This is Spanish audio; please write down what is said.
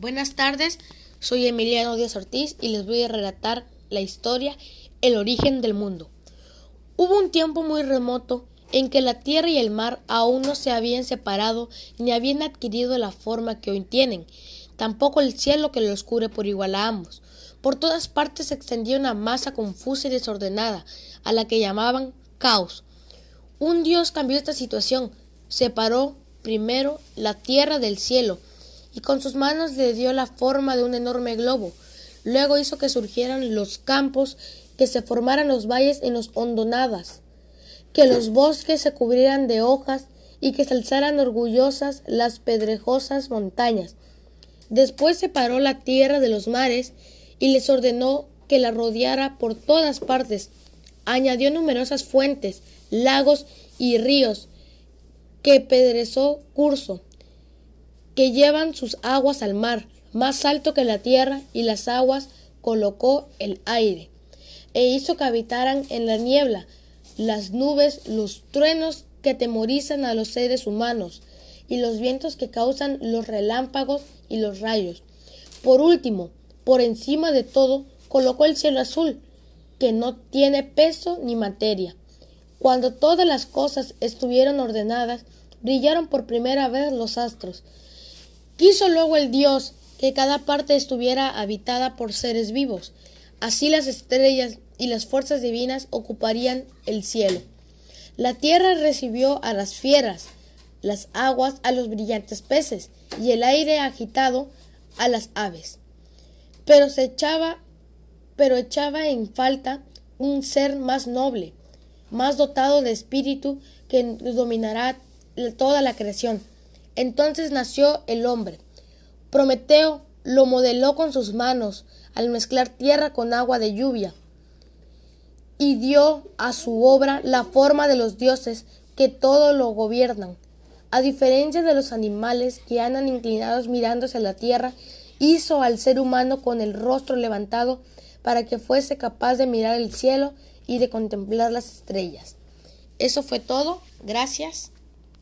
Buenas tardes, soy Emiliano Díaz Ortiz y les voy a relatar la historia El origen del mundo. Hubo un tiempo muy remoto en que la tierra y el mar aún no se habían separado ni habían adquirido la forma que hoy tienen, tampoco el cielo que los cubre por igual a ambos. Por todas partes se extendía una masa confusa y desordenada, a la que llamaban caos. Un Dios cambió esta situación, separó primero la tierra del cielo, y con sus manos le dio la forma de un enorme globo. Luego hizo que surgieran los campos, que se formaran los valles en los hondonadas, que los bosques se cubrieran de hojas y que se alzaran orgullosas las pedrejosas montañas. Después separó la tierra de los mares y les ordenó que la rodeara por todas partes. Añadió numerosas fuentes, lagos y ríos que pedrezó curso que llevan sus aguas al mar, más alto que la tierra, y las aguas colocó el aire, e hizo que habitaran en la niebla, las nubes, los truenos que temorizan a los seres humanos, y los vientos que causan los relámpagos y los rayos. Por último, por encima de todo, colocó el cielo azul, que no tiene peso ni materia. Cuando todas las cosas estuvieron ordenadas, brillaron por primera vez los astros, Quiso luego el Dios que cada parte estuviera habitada por seres vivos. Así las estrellas y las fuerzas divinas ocuparían el cielo. La tierra recibió a las fieras, las aguas a los brillantes peces y el aire agitado a las aves. Pero se echaba, pero echaba en falta un ser más noble, más dotado de espíritu que dominará toda la creación. Entonces nació el hombre. Prometeo lo modeló con sus manos al mezclar tierra con agua de lluvia y dio a su obra la forma de los dioses que todo lo gobiernan. A diferencia de los animales que andan inclinados mirándose a la tierra, hizo al ser humano con el rostro levantado para que fuese capaz de mirar el cielo y de contemplar las estrellas. Eso fue todo. Gracias.